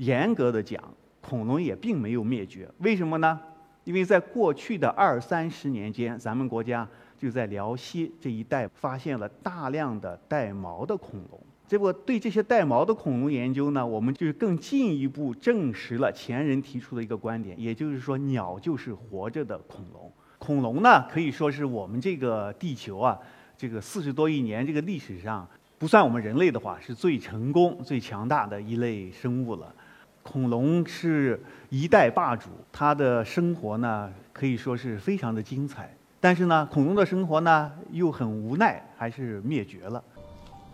严格的讲，恐龙也并没有灭绝。为什么呢？因为在过去的二三十年间，咱们国家就在辽西这一带发现了大量的带毛的恐龙。结果对这些带毛的恐龙研究呢，我们就更进一步证实了前人提出的一个观点，也就是说，鸟就是活着的恐龙。恐龙呢，可以说是我们这个地球啊，这个四十多亿年这个历史上，不算我们人类的话，是最成功、最强大的一类生物了。恐龙是一代霸主，它的生活呢，可以说是非常的精彩。但是呢，恐龙的生活呢，又很无奈，还是灭绝了。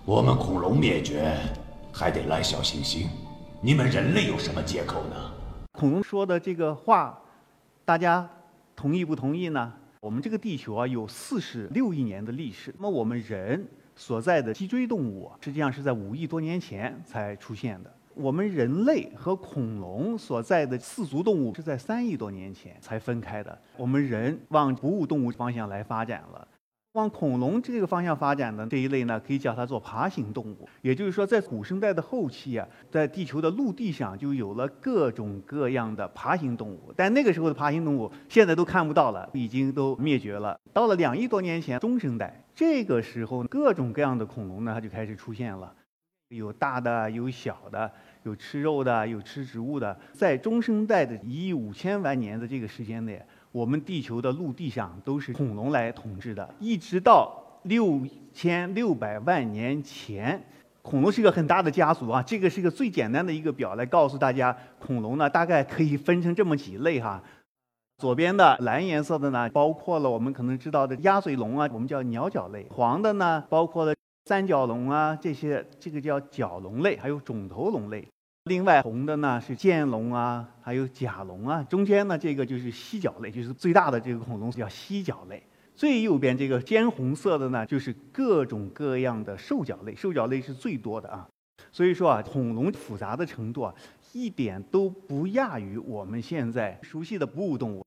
我们恐龙灭绝，还得赖小行星，你们人类有什么借口呢？恐龙说的这个话，大家。同意不同意呢？我们这个地球啊，有四十六亿年的历史。那么我们人所在的脊椎动物，实际上是在五亿多年前才出现的。我们人类和恐龙所在的四足动物，是在三亿多年前才分开的。我们人往哺乳动物方向来发展了。往恐龙这个方向发展的这一类呢，可以叫它做爬行动物。也就是说，在古生代的后期啊，在地球的陆地上就有了各种各样的爬行动物。但那个时候的爬行动物现在都看不到了，已经都灭绝了。到了两亿多年前，中生代，这个时候各种各样的恐龙呢，它就开始出现了，有大的，有小的，有吃肉的，有吃植物的。在中生代的一亿五千万年的这个时间内。我们地球的陆地上都是恐龙来统治的，一直到六千六百万年前，恐龙是一个很大的家族啊。这个是一个最简单的一个表，来告诉大家，恐龙呢大概可以分成这么几类哈。左边的蓝颜色的呢，包括了我们可能知道的鸭嘴龙啊，我们叫鸟脚类；黄的呢，包括了三角龙啊，这些这个叫角龙类，还有肿头龙类。另外，红的呢是剑龙啊，还有甲龙啊。中间呢，这个就是犀角类，就是最大的这个恐龙叫犀角类。最右边这个尖红色的呢，就是各种各样的兽脚类，兽脚类是最多的啊。所以说啊，恐龙复杂的程度啊，一点都不亚于我们现在熟悉的哺乳动物。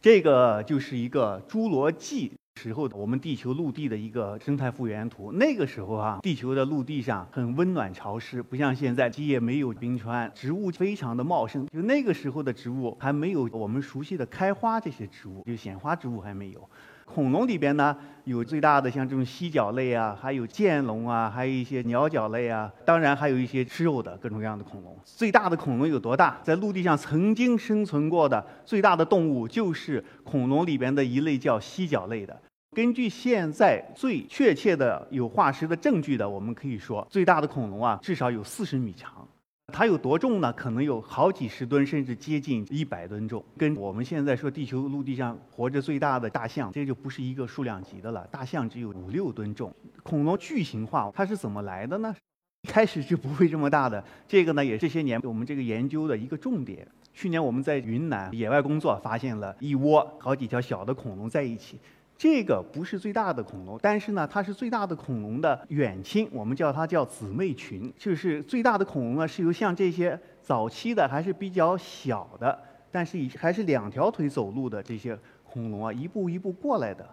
这个就是一个侏罗纪。时候的，我们地球陆地的一个生态复原图。那个时候啊，地球的陆地上很温暖潮湿，不像现在，基也没有冰川，植物非常的茂盛。就那个时候的植物还没有我们熟悉的开花这些植物，就显花植物还没有。恐龙里边呢，有最大的像这种犀角类啊，还有剑龙啊，还有一些鸟脚类啊，当然还有一些吃肉的各种各样的恐龙。最大的恐龙有多大？在陆地上曾经生存过的最大的动物，就是恐龙里边的一类叫犀角类的。根据现在最确切的有化石的证据的，我们可以说，最大的恐龙啊，至少有四十米长。它有多重呢？可能有好几十吨，甚至接近一百吨重。跟我们现在说地球陆地上活着最大的大象，这就不是一个数量级的了。大象只有五六吨重。恐龙巨型化它是怎么来的呢？一开始就不会这么大的。这个呢，也这些年我们这个研究的一个重点。去年我们在云南野外工作，发现了一窝好几条小的恐龙在一起。这个不是最大的恐龙，但是呢，它是最大的恐龙的远亲，我们叫它叫姊妹群。就是最大的恐龙呢，是由像这些早期的还是比较小的，但是以还是两条腿走路的这些恐龙啊，一步一步过来的。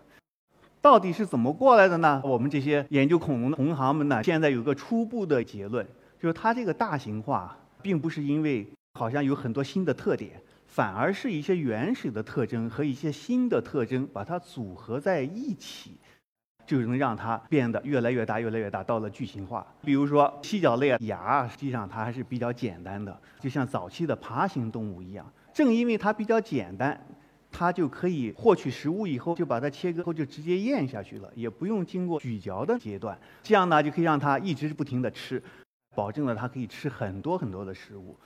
到底是怎么过来的呢？我们这些研究恐龙的同行们呢，现在有个初步的结论，就是它这个大型化，并不是因为好像有很多新的特点。反而是一些原始的特征和一些新的特征，把它组合在一起，就能让它变得越来越大、越来越大，到了巨型化。比如说犀角类啊，牙实际上它还是比较简单的，就像早期的爬行动物一样。正因为它比较简单，它就可以获取食物以后就把它切割后就直接咽下去了，也不用经过咀嚼的阶段。这样呢，就可以让它一直不停地吃，保证了它可以吃很多很多的食物。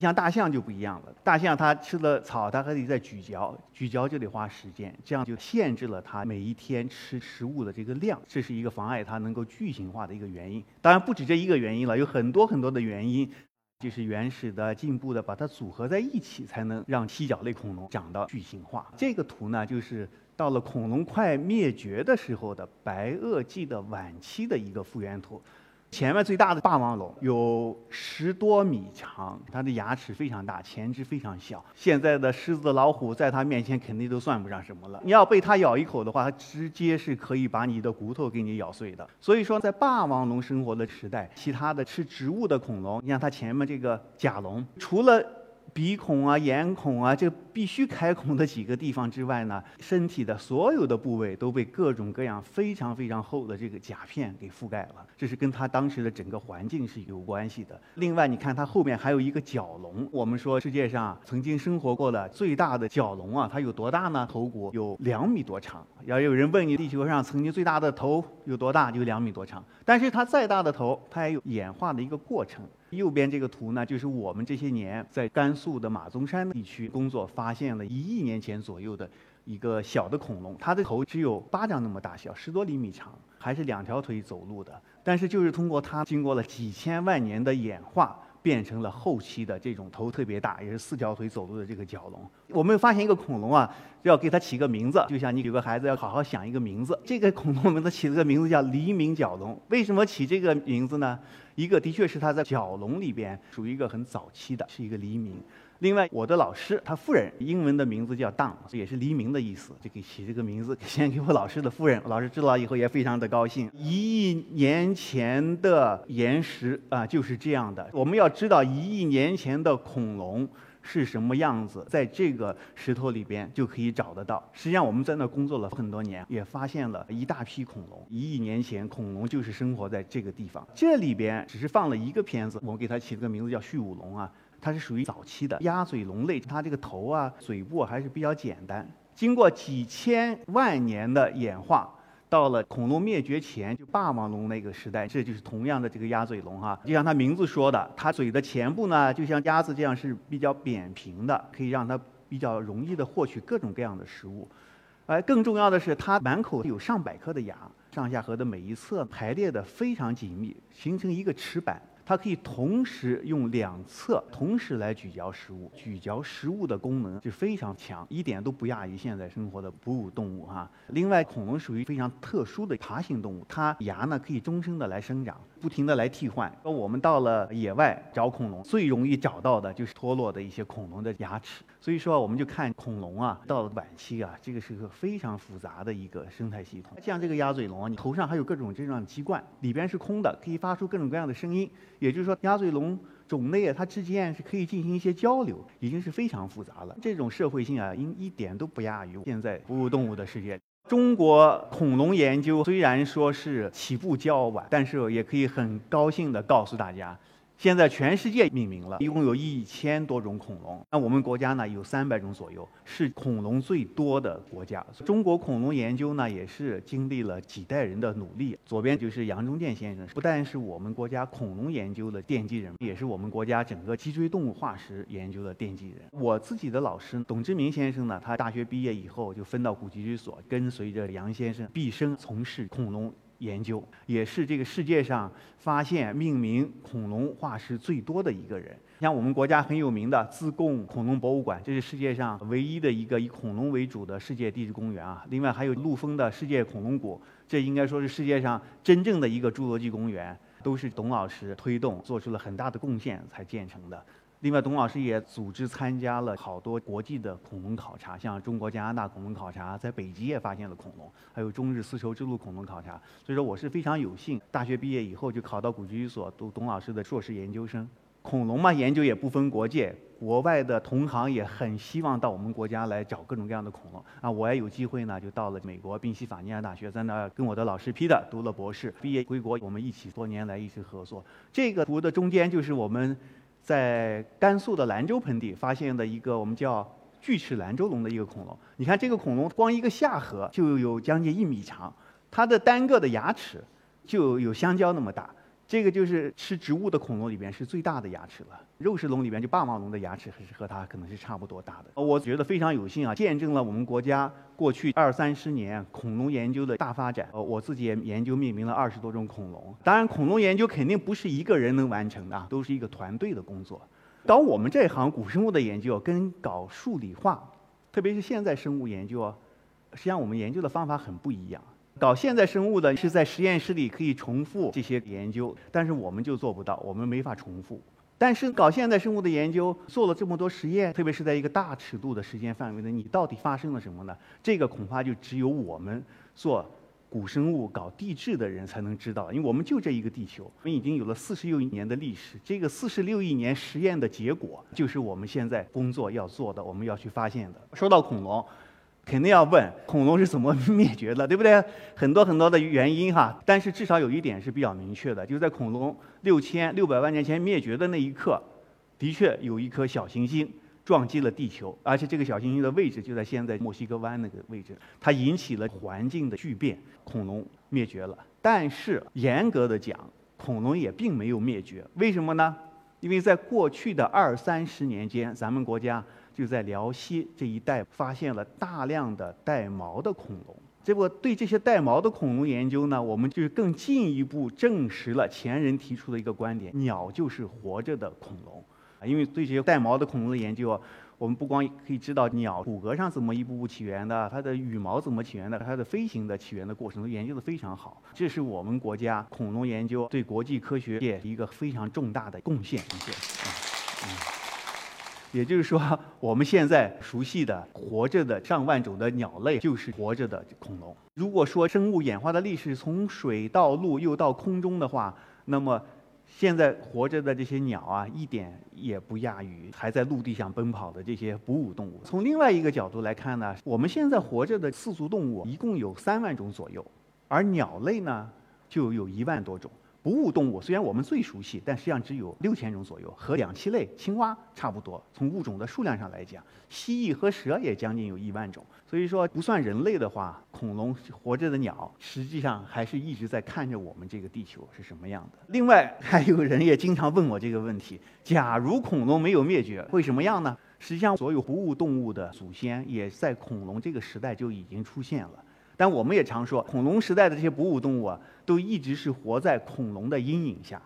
像大象就不一样了，大象它吃了草，它还得再咀嚼，咀嚼就得花时间，这样就限制了它每一天吃食物的这个量，这是一个妨碍它能够巨型化的一个原因。当然不止这一个原因了，有很多很多的原因，就是原始的、进步的，把它组合在一起，才能让犀角类恐龙长到巨型化。这个图呢，就是到了恐龙快灭绝的时候的白垩纪的晚期的一个复原图。前面最大的霸王龙有十多米长，它的牙齿非常大，前肢非常小。现在的狮子、老虎在它面前肯定都算不上什么了。你要被它咬一口的话，它直接是可以把你的骨头给你咬碎的。所以说，在霸王龙生活的时代，其他的吃植物的恐龙，你像它前面这个甲龙，除了鼻孔啊、眼孔啊，这必须开孔的几个地方之外呢，身体的所有的部位都被各种各样非常非常厚的这个甲片给覆盖了。这是跟它当时的整个环境是有关系的。另外，你看它后面还有一个角龙。我们说世界上曾经生活过的最大的角龙啊，它有多大呢？头骨有两米多长。要有人问你，地球上曾经最大的头有多大？就两米多长。但是它再大的头，它也有演化的一个过程。右边这个图呢，就是我们这些年在甘肃的马鬃山地区工作发现了一亿年前左右的一个小的恐龙，它的头只有巴掌那么大小，十多厘米长，还是两条腿走路的。但是就是通过它经过了几千万年的演化，变成了后期的这种头特别大，也是四条腿走路的这个角龙。我们发现一个恐龙啊，要给它起个名字，就像你有个孩子要好好想一个名字。这个恐龙 名字起了个名字叫黎明角龙。为什么起这个名字呢？一个的确是它在角龙里边属于一个很早期的，是一个黎明。另外，我的老师他夫人英文的名字叫 Dawn，也是黎明的意思，就给起这个名字先给我老师的夫人。老师知道以后也非常的高兴。一亿年前的岩石啊就是这样的。我们要知道一亿年前的恐龙。是什么样子，在这个石头里边就可以找得到。实际上我们在那工作了很多年，也发现了一大批恐龙。一亿年前，恐龙就是生活在这个地方。这里边只是放了一个片子，我给它起了个名字叫续武龙啊，它是属于早期的鸭嘴龙类，它这个头啊、嘴部还是比较简单。经过几千万年的演化。到了恐龙灭绝前，就霸王龙那个时代，这就是同样的这个鸭嘴龙哈。就像它名字说的，它嘴的前部呢，就像鸭子这样是比较扁平的，可以让它比较容易的获取各种各样的食物。而更重要的是，它满口有上百颗的牙，上下颌的每一侧排列的非常紧密，形成一个齿板。它可以同时用两侧同时来咀嚼食物，咀嚼食物的功能就非常强，一点都不亚于现在生活的哺乳动物哈。另外，恐龙属于非常特殊的爬行动物，它牙呢可以终生的来生长。不停的来替换。那我们到了野外找恐龙，最容易找到的就是脱落的一些恐龙的牙齿。所以说，我们就看恐龙啊，到了晚期啊，这个是个非常复杂的一个生态系统。像这个鸭嘴龙，你头上还有各种这样的鸡冠，里边是空的，可以发出各种各样的声音。也就是说，鸭嘴龙种类啊，它之间是可以进行一些交流，已经是非常复杂了。这种社会性啊，应一点都不亚于现在哺乳动物的世界。中国恐龙研究虽然说是起步较晚，但是也可以很高兴地告诉大家。现在全世界命名了，一共有一千多种恐龙。那我们国家呢，有三百种左右，是恐龙最多的国家。中国恐龙研究呢，也是经历了几代人的努力。左边就是杨中建先生，不但是我们国家恐龙研究的奠基人，也是我们国家整个脊椎动物化石研究的奠基人。我自己的老师董志明先生呢，他大学毕业以后就分到古脊椎所，跟随着杨先生，毕生从事恐龙。研究也是这个世界上发现命名恐龙化石最多的一个人。像我们国家很有名的自贡恐龙博物馆，这是世界上唯一的一个以恐龙为主的世界地质公园啊。另外还有陆丰的世界恐龙谷，这应该说是世界上真正的一个侏罗纪公园，都是董老师推动，做出了很大的贡献才建成的。另外，董老师也组织参加了好多国际的恐龙考察，像中国加拿大恐龙考察，在北极也发现了恐龙，还有中日丝绸之路恐龙考察。所以说，我是非常有幸，大学毕业以后就考到古脊椎所读董老师的硕士研究生。恐龙嘛，研究也不分国界，国外的同行也很希望到我们国家来找各种各样的恐龙啊。我也有机会呢，就到了美国宾夕法尼亚大学，在那儿跟我的老师 P 的读了博士，毕业归国，我们一起多年来一直合作。这个图的中间就是我们。在甘肃的兰州盆地发现的一个我们叫巨齿兰州龙的一个恐龙，你看这个恐龙光一个下颌就有将近一米长，它的单个的牙齿就有香蕉那么大。这个就是吃植物的恐龙里边是最大的牙齿了。肉食龙里边就霸王龙的牙齿还是和它可能是差不多大的。我觉得非常有幸啊，见证了我们国家过去二三十年恐龙研究的大发展。呃，我自己也研究命名了二十多种恐龙。当然，恐龙研究肯定不是一个人能完成的，都是一个团队的工作。搞我们这行古生物的研究，跟搞数理化，特别是现在生物研究，实际上我们研究的方法很不一样。搞现代生物的是在实验室里可以重复这些研究，但是我们就做不到，我们没法重复。但是搞现代生物的研究，做了这么多实验，特别是在一个大尺度的时间范围内，你到底发生了什么呢？这个恐怕就只有我们做古生物、搞地质的人才能知道，因为我们就这一个地球，我们已经有了四十六亿年的历史。这个四十六亿年实验的结果，就是我们现在工作要做的，我们要去发现的。说到恐龙。肯定要问恐龙是怎么灭绝的，对不对？很多很多的原因哈，但是至少有一点是比较明确的，就是在恐龙六千六百万年前灭绝的那一刻，的确有一颗小行星撞击了地球，而且这个小行星的位置就在现在墨西哥湾那个位置，它引起了环境的巨变，恐龙灭绝了。但是严格的讲，恐龙也并没有灭绝，为什么呢？因为在过去的二三十年间，咱们国家。就在辽西这一带发现了大量的带毛的恐龙，结果对这些带毛的恐龙研究呢，我们就更进一步证实了前人提出的一个观点：鸟就是活着的恐龙。啊，因为对这些带毛的恐龙的研究，我们不光可以知道鸟骨骼上怎么一步步起源的，它的羽毛怎么起源的，它的飞行的起源的过程都研究的非常好。这是我们国家恐龙研究对国际科学界一个非常重大的贡献。谢谢。嗯。也就是说，我们现在熟悉的活着的上万种的鸟类，就是活着的恐龙。如果说生物演化的历史从水到陆又到空中的话，那么现在活着的这些鸟啊，一点也不亚于还在陆地上奔跑的这些哺乳动物。从另外一个角度来看呢，我们现在活着的四足动物一共有三万种左右，而鸟类呢，就有一万多种。哺乳动物虽然我们最熟悉，但实际上只有六千种左右，和两栖类、青蛙差不多。从物种的数量上来讲，蜥蜴和蛇也将近有一万种。所以说，不算人类的话，恐龙活着的鸟，实际上还是一直在看着我们这个地球是什么样的。另外，还有人也经常问我这个问题：假如恐龙没有灭绝，会什么样呢？实际上，所有哺乳动物的祖先也在恐龙这个时代就已经出现了。但我们也常说，恐龙时代的这些哺乳动物啊，都一直是活在恐龙的阴影下。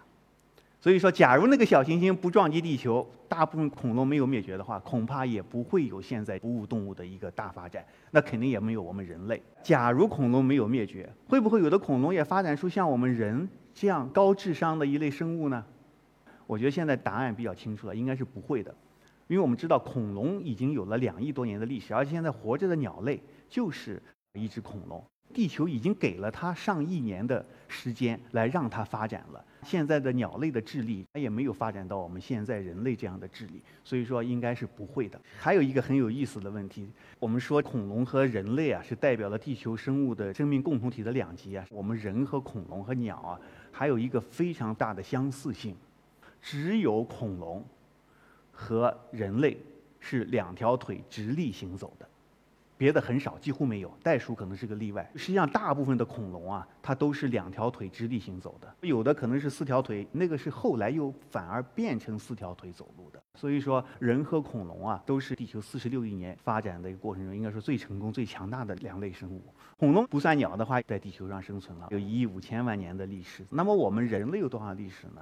所以说，假如那个小行星不撞击地球，大部分恐龙没有灭绝的话，恐怕也不会有现在哺乳动物的一个大发展。那肯定也没有我们人类。假如恐龙没有灭绝，会不会有的恐龙也发展出像我们人这样高智商的一类生物呢？我觉得现在答案比较清楚了，应该是不会的。因为我们知道，恐龙已经有了两亿多年的历史，而且现在活着的鸟类就是。一只恐龙，地球已经给了它上亿年的时间来让它发展了。现在的鸟类的智力，它也没有发展到我们现在人类这样的智力，所以说应该是不会的。还有一个很有意思的问题，我们说恐龙和人类啊是代表了地球生物的生命共同体的两极啊。我们人和恐龙和鸟啊，还有一个非常大的相似性，只有恐龙和人类是两条腿直立行走的。别的很少，几乎没有。袋鼠可能是个例外。实际上，大部分的恐龙啊，它都是两条腿直立行走的。有的可能是四条腿，那个是后来又反而变成四条腿走路的。所以说，人和恐龙啊，都是地球四十六亿年发展的一个过程中，应该说最成功、最强大的两类生物。恐龙不算鸟的话，在地球上生存了有一亿五千万年的历史。那么我们人类有多少历史呢？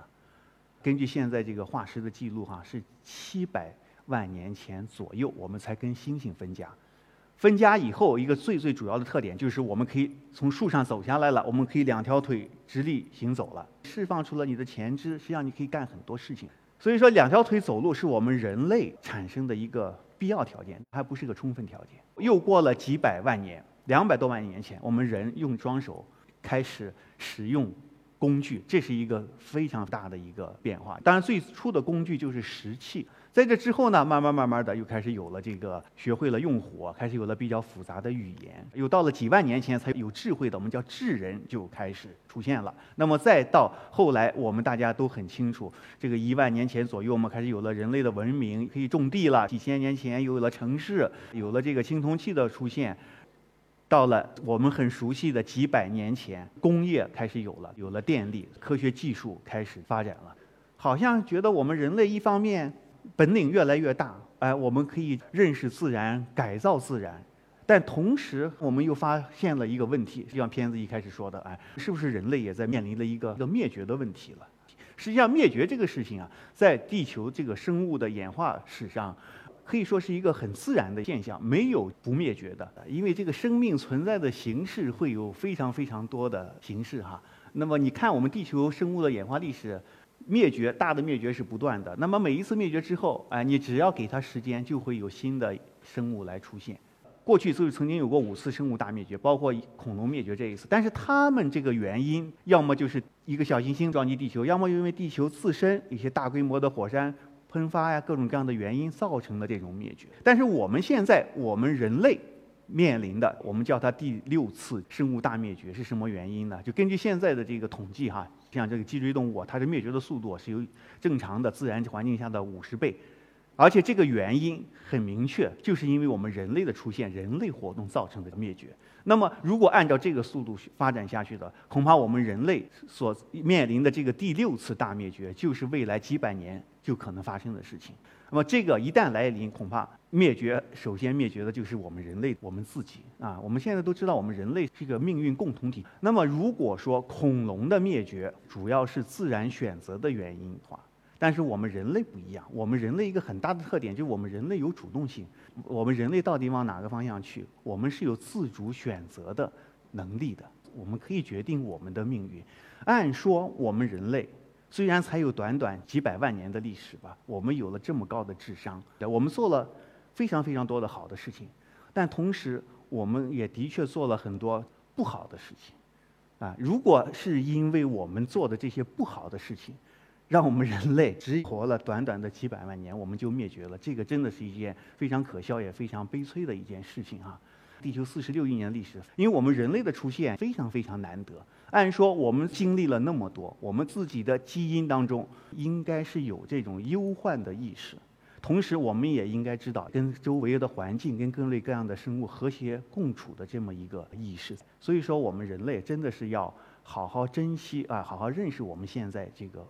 根据现在这个化石的记录，哈，是七百万年前左右，我们才跟猩猩分家。分家以后，一个最最主要的特点就是我们可以从树上走下来了，我们可以两条腿直立行走了，释放出了你的前肢，实际上你可以干很多事情。所以说，两条腿走路是我们人类产生的一个必要条件，还不是个充分条件。又过了几百万年，两百多万年前，我们人用双手开始使用工具，这是一个非常大的一个变化。当然，最初的工具就是石器。在这之后呢，慢慢慢慢的又开始有了这个学会了用火，开始有了比较复杂的语言，又到了几万年前才有智慧的，我们叫智人就开始出现了。那么再到后来，我们大家都很清楚，这个一万年前左右，我们开始有了人类的文明，可以种地了。几千年前又有了城市，有了这个青铜器的出现。到了我们很熟悉的几百年前，工业开始有了，有了电力，科学技术开始发展了。好像觉得我们人类一方面。本领越来越大，哎，我们可以认识自然、改造自然，但同时我们又发现了一个问题，就像片子一开始说的，哎，是不是人类也在面临了一个一个灭绝的问题了？实际上，灭绝这个事情啊，在地球这个生物的演化史上，可以说是一个很自然的现象，没有不灭绝的。因为这个生命存在的形式会有非常非常多的形式哈。那么你看我们地球生物的演化历史，灭绝大的灭绝是不断的。那么每一次灭绝之后，哎，你只要给它时间，就会有新的生物来出现。过去就是曾经有过五次生物大灭绝，包括恐龙灭绝这一次。但是它们这个原因，要么就是一个小行星撞击地球，要么因为地球自身一些大规模的火山。喷发呀，各种各样的原因造成的这种灭绝。但是我们现在，我们人类面临的，我们叫它第六次生物大灭绝，是什么原因呢？就根据现在的这个统计哈，像这个脊椎动物，它的灭绝的速度是有正常的自然环境下的五十倍，而且这个原因很明确，就是因为我们人类的出现，人类活动造成的灭绝。那么，如果按照这个速度发展下去的，恐怕我们人类所面临的这个第六次大灭绝，就是未来几百年就可能发生的事情。那么，这个一旦来临，恐怕灭绝首先灭绝的就是我们人类，我们自己啊。我们现在都知道，我们人类是一个命运共同体。那么，如果说恐龙的灭绝主要是自然选择的原因的话，但是我们人类不一样，我们人类一个很大的特点就是我们人类有主动性。我们人类到底往哪个方向去？我们是有自主选择的能力的，我们可以决定我们的命运。按说我们人类虽然才有短短几百万年的历史吧，我们有了这么高的智商，对我们做了非常非常多的好的事情，但同时我们也的确做了很多不好的事情。啊，如果是因为我们做的这些不好的事情，让我们人类只活了短短的几百万年，我们就灭绝了。这个真的是一件非常可笑也非常悲催的一件事情啊！地球四十六亿年历史，因为我们人类的出现非常非常难得。按说我们经历了那么多，我们自己的基因当中应该是有这种忧患的意识，同时我们也应该知道跟周围的环境、跟各类各样的生物和谐共处的这么一个意识。所以说，我们人类真的是要好好珍惜啊，好好认识我们现在这个。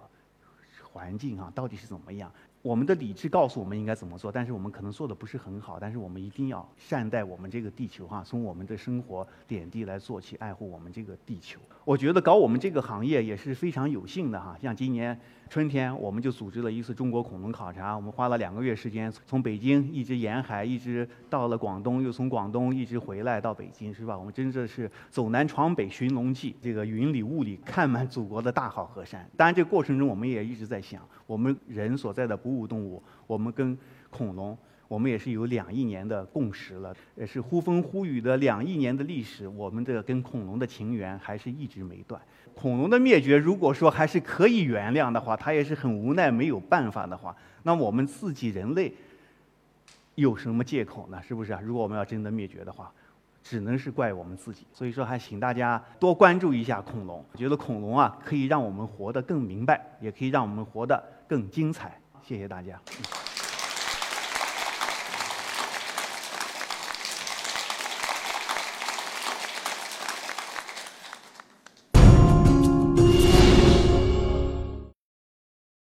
环境啊，到底是怎么样？我们的理智告诉我们应该怎么做，但是我们可能做的不是很好。但是我们一定要善待我们这个地球哈，从我们的生活点滴来做起，爱护我们这个地球。我觉得搞我们这个行业也是非常有幸的哈。像今年春天，我们就组织了一次中国恐龙考察，我们花了两个月时间，从北京一直沿海，一直到了广东，又从广东一直回来到北京，是吧？我们真的是走南闯北寻龙记，这个云里雾里看满祖国的大好河山。当然，这过程中我们也一直在想，我们人所在的哺乳动物，我们跟恐龙。我们也是有两亿年的共识了，也是呼风呼雨的两亿年的历史。我们的跟恐龙的情缘还是一直没断。恐龙的灭绝，如果说还是可以原谅的话，它也是很无奈没有办法的话，那我们自己人类有什么借口呢？是不是啊？如果我们要真的灭绝的话，只能是怪我们自己。所以说，还请大家多关注一下恐龙。我觉得恐龙啊，可以让我们活得更明白，也可以让我们活得更精彩。谢谢大家。